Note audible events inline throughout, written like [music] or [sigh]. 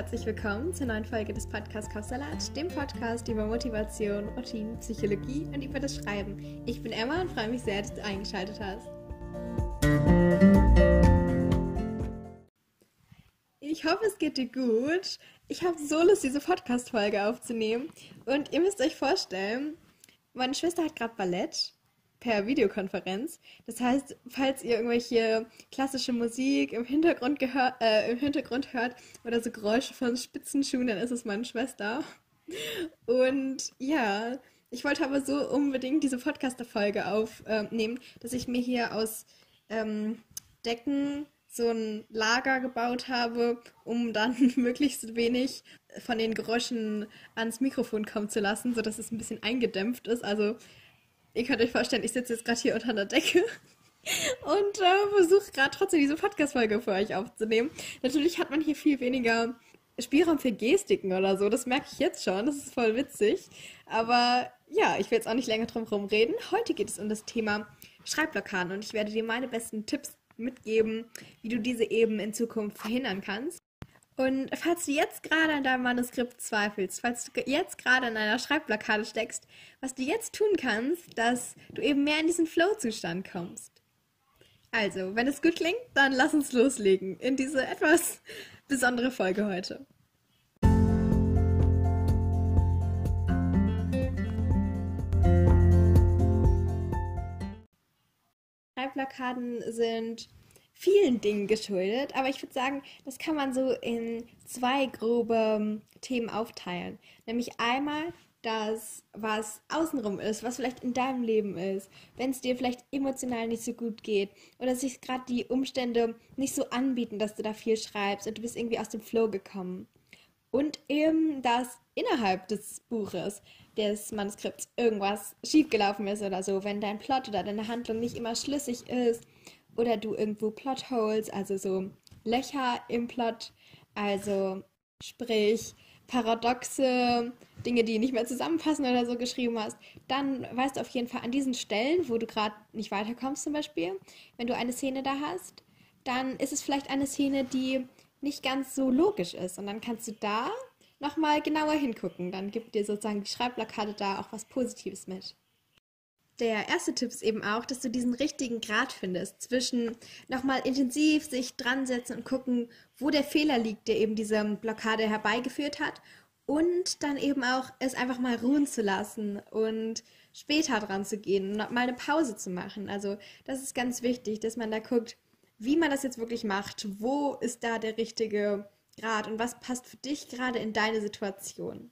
herzlich willkommen zur neuen Folge des Podcasts Kopfsalat, dem Podcast über Motivation, Routine, Psychologie und über das Schreiben. Ich bin Emma und freue mich sehr, dass du eingeschaltet hast. Ich hoffe, es geht dir gut. Ich habe so Lust, diese Podcast-Folge aufzunehmen. Und ihr müsst euch vorstellen, meine Schwester hat gerade Ballett per Videokonferenz. Das heißt, falls ihr irgendwelche klassische Musik im Hintergrund, äh, im Hintergrund hört oder so Geräusche von Spitzenschuhen, dann ist es meine Schwester. Und ja, ich wollte aber so unbedingt diese Podcast-Folge aufnehmen, dass ich mir hier aus ähm, Decken so ein Lager gebaut habe, um dann [laughs] möglichst wenig von den Geräuschen ans Mikrofon kommen zu lassen, sodass es ein bisschen eingedämpft ist. Also ihr könnt euch vorstellen, ich sitze jetzt gerade hier unter der Decke [laughs] und äh, versuche gerade trotzdem diese Podcast-Folge für euch aufzunehmen. Natürlich hat man hier viel weniger Spielraum für Gestiken oder so. Das merke ich jetzt schon. Das ist voll witzig. Aber ja, ich will jetzt auch nicht länger drum herum reden. Heute geht es um das Thema Schreibblockaden und ich werde dir meine besten Tipps mitgeben, wie du diese eben in Zukunft verhindern kannst. Und falls du jetzt gerade an deinem Manuskript zweifelst, falls du jetzt gerade in einer Schreibblockade steckst, was du jetzt tun kannst, dass du eben mehr in diesen Flow-Zustand kommst. Also, wenn es gut klingt, dann lass uns loslegen in diese etwas besondere Folge heute. Schreibblockaden sind vielen Dingen geschuldet, aber ich würde sagen, das kann man so in zwei grobe ähm, Themen aufteilen. Nämlich einmal das, was außenrum ist, was vielleicht in deinem Leben ist, wenn es dir vielleicht emotional nicht so gut geht oder sich gerade die Umstände nicht so anbieten, dass du da viel schreibst und du bist irgendwie aus dem Flow gekommen. Und eben das innerhalb des Buches, des Manuskripts, irgendwas schiefgelaufen ist oder so, wenn dein Plot oder deine Handlung nicht immer schlüssig ist oder du irgendwo Plotholes, also so Löcher im Plot, also sprich paradoxe Dinge, die nicht mehr zusammenpassen oder so geschrieben hast, dann weißt du auf jeden Fall an diesen Stellen, wo du gerade nicht weiterkommst zum Beispiel, wenn du eine Szene da hast, dann ist es vielleicht eine Szene, die nicht ganz so logisch ist und dann kannst du da nochmal genauer hingucken. Dann gibt dir sozusagen die Schreibblockade da auch was Positives mit der erste Tipp ist eben auch, dass du diesen richtigen Grad findest zwischen nochmal intensiv sich dran setzen und gucken, wo der Fehler liegt, der eben diese Blockade herbeigeführt hat und dann eben auch es einfach mal ruhen zu lassen und später dran zu gehen, mal eine Pause zu machen. Also das ist ganz wichtig, dass man da guckt, wie man das jetzt wirklich macht, wo ist da der richtige Grad und was passt für dich gerade in deine Situation.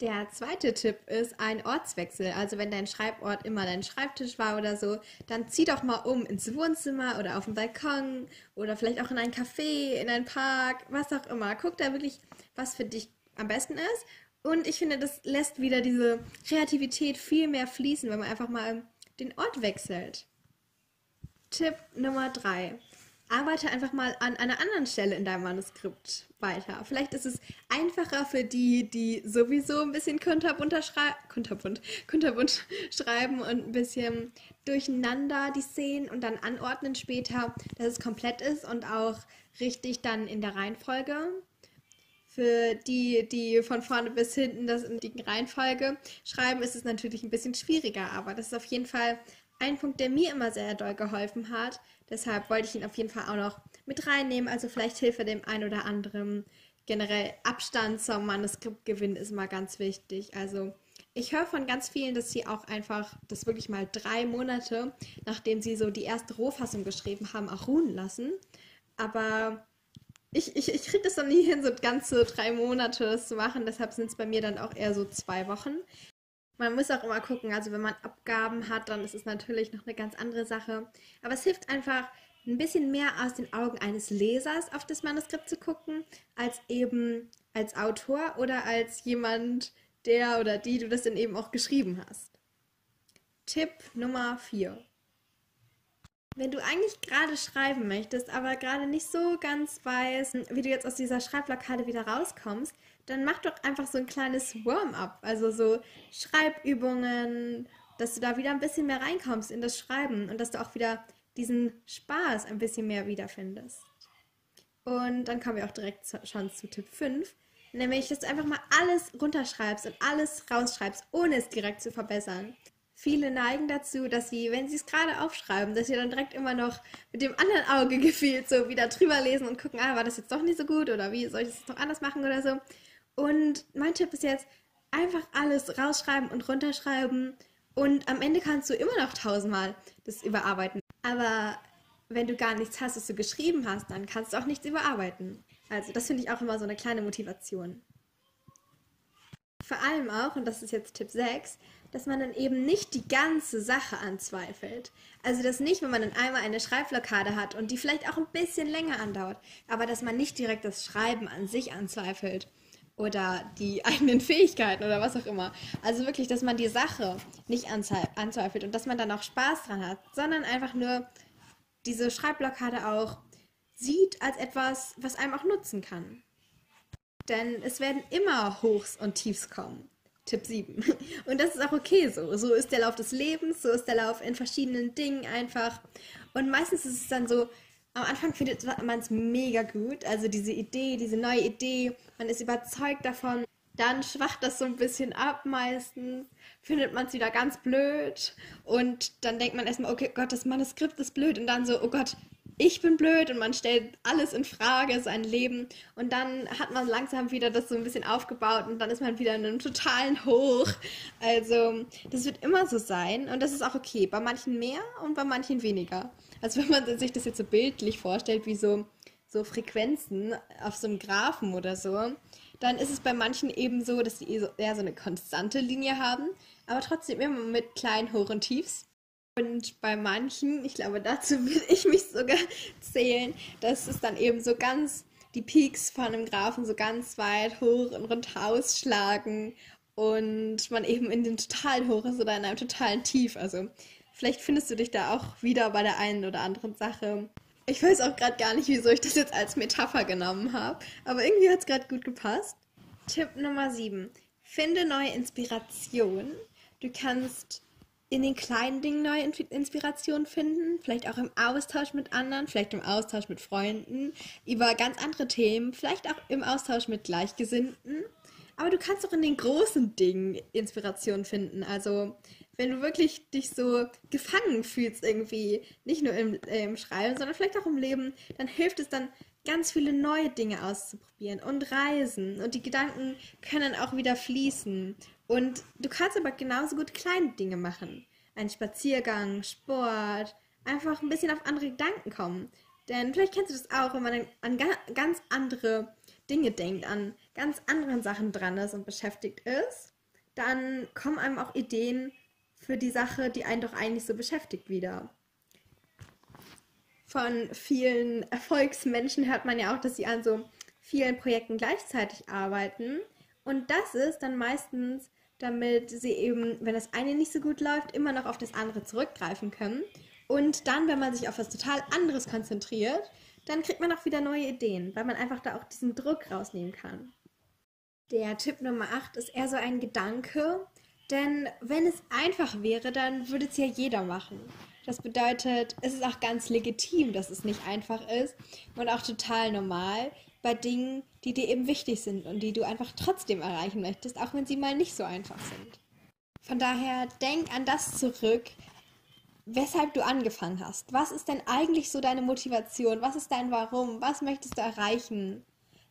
Der zweite Tipp ist ein Ortswechsel. Also wenn dein Schreibort immer dein Schreibtisch war oder so, dann zieh doch mal um ins Wohnzimmer oder auf den Balkon oder vielleicht auch in ein Café, in einen Park, was auch immer. Guck da wirklich, was für dich am besten ist. Und ich finde, das lässt wieder diese Kreativität viel mehr fließen, wenn man einfach mal den Ort wechselt. Tipp Nummer drei arbeite einfach mal an einer anderen Stelle in deinem Manuskript weiter. Vielleicht ist es einfacher für die, die sowieso ein bisschen kunterbunt, kunterbunt, kunterbunt schreiben und ein bisschen durcheinander die Szenen und dann anordnen später, dass es komplett ist und auch richtig dann in der Reihenfolge. Für die, die von vorne bis hinten das in die Reihenfolge schreiben, ist es natürlich ein bisschen schwieriger, aber das ist auf jeden Fall ein Punkt, der mir immer sehr doll geholfen hat. Deshalb wollte ich ihn auf jeden Fall auch noch mit reinnehmen. Also vielleicht Hilfe dem einen oder anderen. Generell Abstand zum Manuskriptgewinn ist mal ganz wichtig. Also ich höre von ganz vielen, dass sie auch einfach das wirklich mal drei Monate, nachdem sie so die erste Rohfassung geschrieben haben, auch ruhen lassen. Aber ich, ich, ich kriege das dann nie hin, so ganze drei Monate zu machen. Deshalb sind es bei mir dann auch eher so zwei Wochen. Man muss auch immer gucken, also wenn man Abgaben hat, dann ist es natürlich noch eine ganz andere Sache. Aber es hilft einfach, ein bisschen mehr aus den Augen eines Lesers auf das Manuskript zu gucken, als eben als Autor oder als jemand, der oder die du das dann eben auch geschrieben hast. Tipp Nummer 4. Wenn du eigentlich gerade schreiben möchtest, aber gerade nicht so ganz weißt, wie du jetzt aus dieser Schreibblockade wieder rauskommst, dann mach doch einfach so ein kleines Warm-up, also so Schreibübungen, dass du da wieder ein bisschen mehr reinkommst in das Schreiben und dass du auch wieder diesen Spaß ein bisschen mehr wiederfindest. Und dann kommen wir auch direkt schon zu Tipp 5. Nämlich, dass du einfach mal alles runterschreibst und alles rausschreibst, ohne es direkt zu verbessern. Viele neigen dazu, dass sie, wenn sie es gerade aufschreiben, dass sie dann direkt immer noch mit dem anderen Auge [laughs] gefühlt so wieder drüber lesen und gucken, ah, war das jetzt doch nicht so gut oder wie soll ich das noch anders machen oder so. Und mein Tipp ist jetzt, einfach alles rausschreiben und runterschreiben und am Ende kannst du immer noch tausendmal das überarbeiten. Aber wenn du gar nichts hast, was du geschrieben hast, dann kannst du auch nichts überarbeiten. Also das finde ich auch immer so eine kleine Motivation. Vor allem auch, und das ist jetzt Tipp 6, dass man dann eben nicht die ganze Sache anzweifelt. Also das nicht, wenn man dann einmal eine Schreibblockade hat und die vielleicht auch ein bisschen länger andauert, aber dass man nicht direkt das Schreiben an sich anzweifelt oder die [laughs] eigenen Fähigkeiten oder was auch immer. Also wirklich, dass man die Sache nicht anzweifelt und dass man dann auch Spaß dran hat, sondern einfach nur diese Schreibblockade auch sieht als etwas, was einem auch nutzen kann. Denn es werden immer Hochs und Tiefs kommen. Tipp 7. [laughs] Und das ist auch okay so. So ist der Lauf des Lebens, so ist der Lauf in verschiedenen Dingen einfach. Und meistens ist es dann so, am Anfang findet man es mega gut, also diese Idee, diese neue Idee, man ist überzeugt davon. Dann schwacht das so ein bisschen ab meistens, findet man es wieder ganz blöd und dann denkt man erstmal, okay Gott, das Manuskript ist blöd und dann so, oh Gott, ich bin blöd und man stellt alles in Frage, sein Leben. Und dann hat man langsam wieder das so ein bisschen aufgebaut und dann ist man wieder in einem totalen Hoch. Also, das wird immer so sein und das ist auch okay. Bei manchen mehr und bei manchen weniger. Also, wenn man sich das jetzt so bildlich vorstellt, wie so, so Frequenzen auf so einem Graphen oder so, dann ist es bei manchen eben so, dass sie eher so eine konstante Linie haben, aber trotzdem immer mit kleinen Hoch- und Tiefs. Und bei manchen, ich glaube, dazu will ich mich sogar [laughs] zählen, dass es dann eben so ganz die Peaks von einem Graphen so ganz weit hoch und runter ausschlagen und man eben in den totalen Hoch ist oder in einem totalen Tief. Also vielleicht findest du dich da auch wieder bei der einen oder anderen Sache. Ich weiß auch gerade gar nicht, wieso ich das jetzt als Metapher genommen habe, aber irgendwie hat es gerade gut gepasst. Tipp Nummer 7. Finde neue Inspiration. Du kannst in den kleinen Dingen neue Inspiration finden, vielleicht auch im Austausch mit anderen, vielleicht im Austausch mit Freunden, über ganz andere Themen, vielleicht auch im Austausch mit Gleichgesinnten. Aber du kannst auch in den großen Dingen Inspiration finden. Also wenn du wirklich dich so gefangen fühlst irgendwie, nicht nur im, äh, im Schreiben, sondern vielleicht auch im Leben, dann hilft es dann ganz viele neue Dinge auszuprobieren und reisen und die Gedanken können auch wieder fließen und du kannst aber genauso gut kleine Dinge machen. Ein Spaziergang, Sport, einfach ein bisschen auf andere Gedanken kommen. Denn vielleicht kennst du das auch, wenn man an ganz andere Dinge denkt, an ganz anderen Sachen dran ist und beschäftigt ist, dann kommen einem auch Ideen für die Sache, die einen doch eigentlich so beschäftigt, wieder. Von vielen Erfolgsmenschen hört man ja auch, dass sie an so vielen Projekten gleichzeitig arbeiten. Und das ist dann meistens damit sie eben, wenn das eine nicht so gut läuft, immer noch auf das andere zurückgreifen können. Und dann, wenn man sich auf was total anderes konzentriert, dann kriegt man auch wieder neue Ideen, weil man einfach da auch diesen Druck rausnehmen kann. Der Tipp Nummer 8 ist eher so ein Gedanke, denn wenn es einfach wäre, dann würde es ja jeder machen. Das bedeutet, es ist auch ganz legitim, dass es nicht einfach ist und auch total normal, bei Dingen, die dir eben wichtig sind und die du einfach trotzdem erreichen möchtest, auch wenn sie mal nicht so einfach sind. Von daher denk an das zurück, weshalb du angefangen hast. Was ist denn eigentlich so deine Motivation? Was ist dein Warum? Was möchtest du erreichen?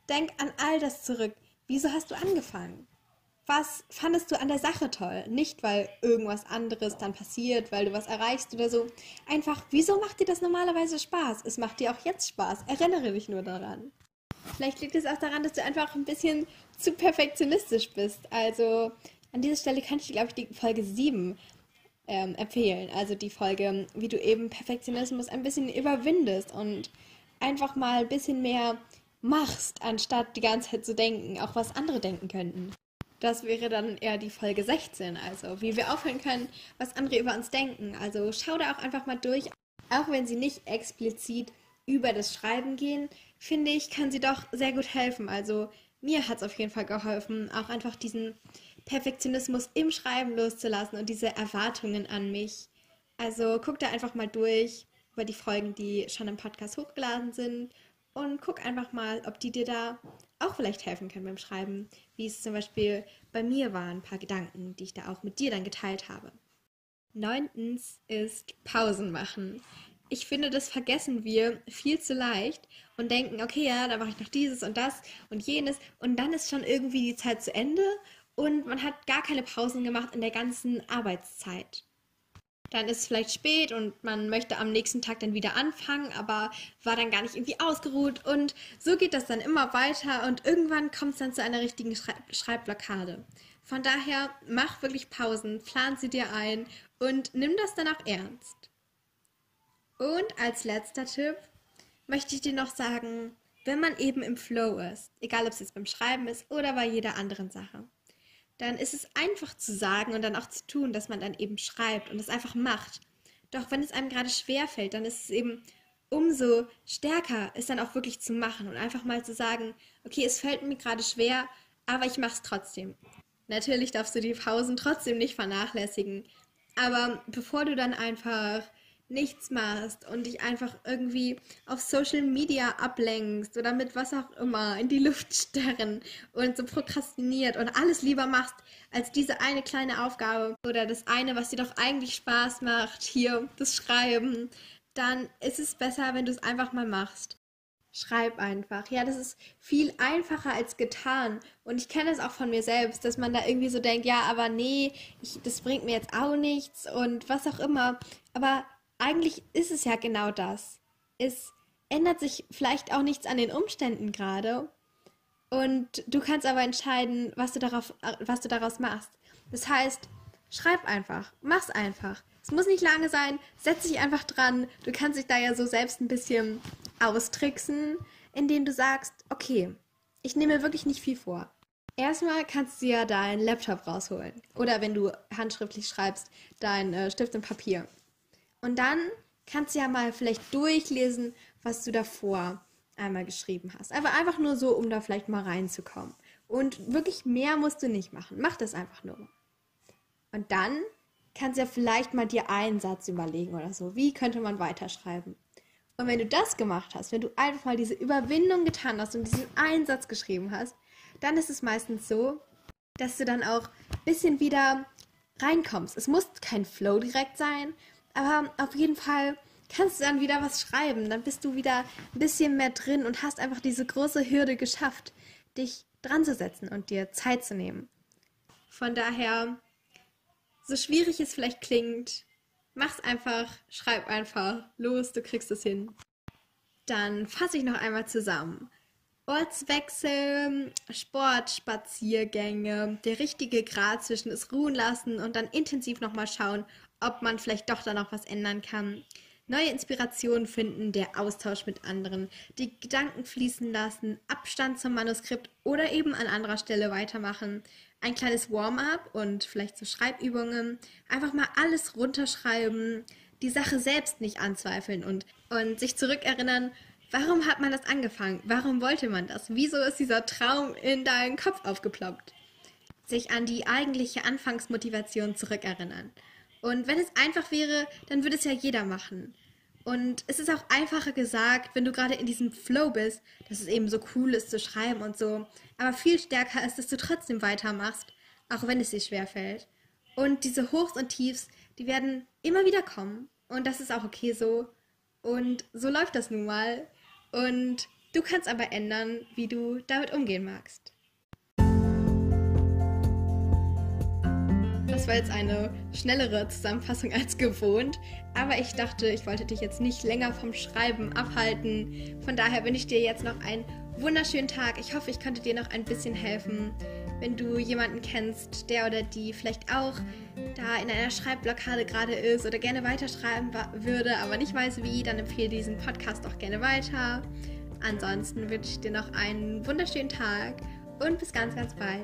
Denk an all das zurück. Wieso hast du angefangen? Was fandest du an der Sache toll? Nicht, weil irgendwas anderes dann passiert, weil du was erreichst oder so. Einfach, wieso macht dir das normalerweise Spaß? Es macht dir auch jetzt Spaß. Erinnere dich nur daran. Vielleicht liegt es auch daran, dass du einfach ein bisschen zu perfektionistisch bist. Also an dieser Stelle kann ich dir, glaube ich, die Folge 7 ähm, empfehlen. Also die Folge, wie du eben Perfektionismus ein bisschen überwindest und einfach mal ein bisschen mehr machst, anstatt die ganze Zeit zu denken, auch was andere denken könnten. Das wäre dann eher die Folge 16, also wie wir aufhören können, was andere über uns denken. Also schau da auch einfach mal durch, auch wenn sie nicht explizit über das Schreiben gehen, finde ich, kann sie doch sehr gut helfen. Also mir hat es auf jeden Fall geholfen, auch einfach diesen Perfektionismus im Schreiben loszulassen und diese Erwartungen an mich. Also guck da einfach mal durch über die Folgen, die schon im Podcast hochgeladen sind. und guck einfach mal, ob die dir da auch vielleicht helfen können beim Schreiben, wie es zum Beispiel bei mir war, ein paar Gedanken, die ich da auch mit dir dann geteilt habe. Neuntens ist Pausen machen. Ich finde, das vergessen wir viel zu leicht und denken, okay, ja, da mache ich noch dieses und das und jenes und dann ist schon irgendwie die Zeit zu Ende und man hat gar keine Pausen gemacht in der ganzen Arbeitszeit dann ist es vielleicht spät und man möchte am nächsten Tag dann wieder anfangen, aber war dann gar nicht irgendwie ausgeruht. Und so geht das dann immer weiter und irgendwann kommt es dann zu einer richtigen Schrei Schreibblockade. Von daher mach wirklich Pausen, plan sie dir ein und nimm das dann auch ernst. Und als letzter Tipp möchte ich dir noch sagen, wenn man eben im Flow ist, egal ob es jetzt beim Schreiben ist oder bei jeder anderen Sache, dann ist es einfach zu sagen und dann auch zu tun, dass man dann eben schreibt und es einfach macht. Doch wenn es einem gerade schwer fällt, dann ist es eben umso stärker, es dann auch wirklich zu machen und einfach mal zu sagen, okay, es fällt mir gerade schwer, aber ich mache es trotzdem. Natürlich darfst du die Pausen trotzdem nicht vernachlässigen, aber bevor du dann einfach nichts machst und dich einfach irgendwie auf Social Media ablenkst oder mit was auch immer in die Luft [laughs] starren und so prokrastiniert und alles lieber machst als diese eine kleine Aufgabe oder das eine, was dir doch eigentlich Spaß macht, hier das Schreiben, dann ist es besser, wenn du es einfach mal machst. Schreib einfach. Ja, das ist viel einfacher als getan. Und ich kenne es auch von mir selbst, dass man da irgendwie so denkt, ja, aber nee, ich, das bringt mir jetzt auch nichts und was auch immer. Aber eigentlich ist es ja genau das. Es ändert sich vielleicht auch nichts an den Umständen gerade. Und du kannst aber entscheiden, was du, darauf, was du daraus machst. Das heißt, schreib einfach, mach's einfach. Es muss nicht lange sein, setz dich einfach dran. Du kannst dich da ja so selbst ein bisschen austricksen, indem du sagst, okay, ich nehme wirklich nicht viel vor. Erstmal kannst du ja deinen Laptop rausholen. Oder wenn du handschriftlich schreibst, dein äh, Stift und Papier. Und dann kannst du ja mal vielleicht durchlesen, was du davor einmal geschrieben hast. Aber einfach nur so, um da vielleicht mal reinzukommen. Und wirklich mehr musst du nicht machen. Mach das einfach nur. Und dann kannst du ja vielleicht mal dir einen Satz überlegen oder so. Wie könnte man weiterschreiben? Und wenn du das gemacht hast, wenn du einfach mal diese Überwindung getan hast und diesen einen Satz geschrieben hast, dann ist es meistens so, dass du dann auch ein bisschen wieder reinkommst. Es muss kein Flow direkt sein, aber auf jeden Fall kannst du dann wieder was schreiben. Dann bist du wieder ein bisschen mehr drin und hast einfach diese große Hürde geschafft, dich dran zu setzen und dir Zeit zu nehmen. Von daher, so schwierig es vielleicht klingt, mach's einfach, schreib einfach, los, du kriegst es hin. Dann fasse ich noch einmal zusammen. Ortswechsel, Sportspaziergänge, der richtige Grad zwischen es ruhen lassen und dann intensiv nochmal schauen, ob man vielleicht doch da noch was ändern kann. Neue Inspirationen finden, der Austausch mit anderen, die Gedanken fließen lassen, Abstand zum Manuskript oder eben an anderer Stelle weitermachen. Ein kleines Warm-up und vielleicht so Schreibübungen. Einfach mal alles runterschreiben, die Sache selbst nicht anzweifeln und, und sich zurückerinnern, warum hat man das angefangen? Warum wollte man das? Wieso ist dieser Traum in deinen Kopf aufgeploppt? Sich an die eigentliche Anfangsmotivation zurückerinnern. Und wenn es einfach wäre, dann würde es ja jeder machen. Und es ist auch einfacher gesagt, wenn du gerade in diesem Flow bist, dass es eben so cool ist zu schreiben und so. Aber viel stärker ist, dass du trotzdem weitermachst, auch wenn es dir schwerfällt. Und diese Hochs und Tiefs, die werden immer wieder kommen. Und das ist auch okay so. Und so läuft das nun mal. Und du kannst aber ändern, wie du damit umgehen magst. War jetzt eine schnellere Zusammenfassung als gewohnt, aber ich dachte, ich wollte dich jetzt nicht länger vom Schreiben abhalten. Von daher wünsche ich dir jetzt noch einen wunderschönen Tag. Ich hoffe, ich konnte dir noch ein bisschen helfen. Wenn du jemanden kennst, der oder die vielleicht auch da in einer Schreibblockade gerade ist oder gerne weiterschreiben würde, aber nicht weiß wie, dann empfehle diesen Podcast auch gerne weiter. Ansonsten wünsche ich dir noch einen wunderschönen Tag und bis ganz, ganz bald.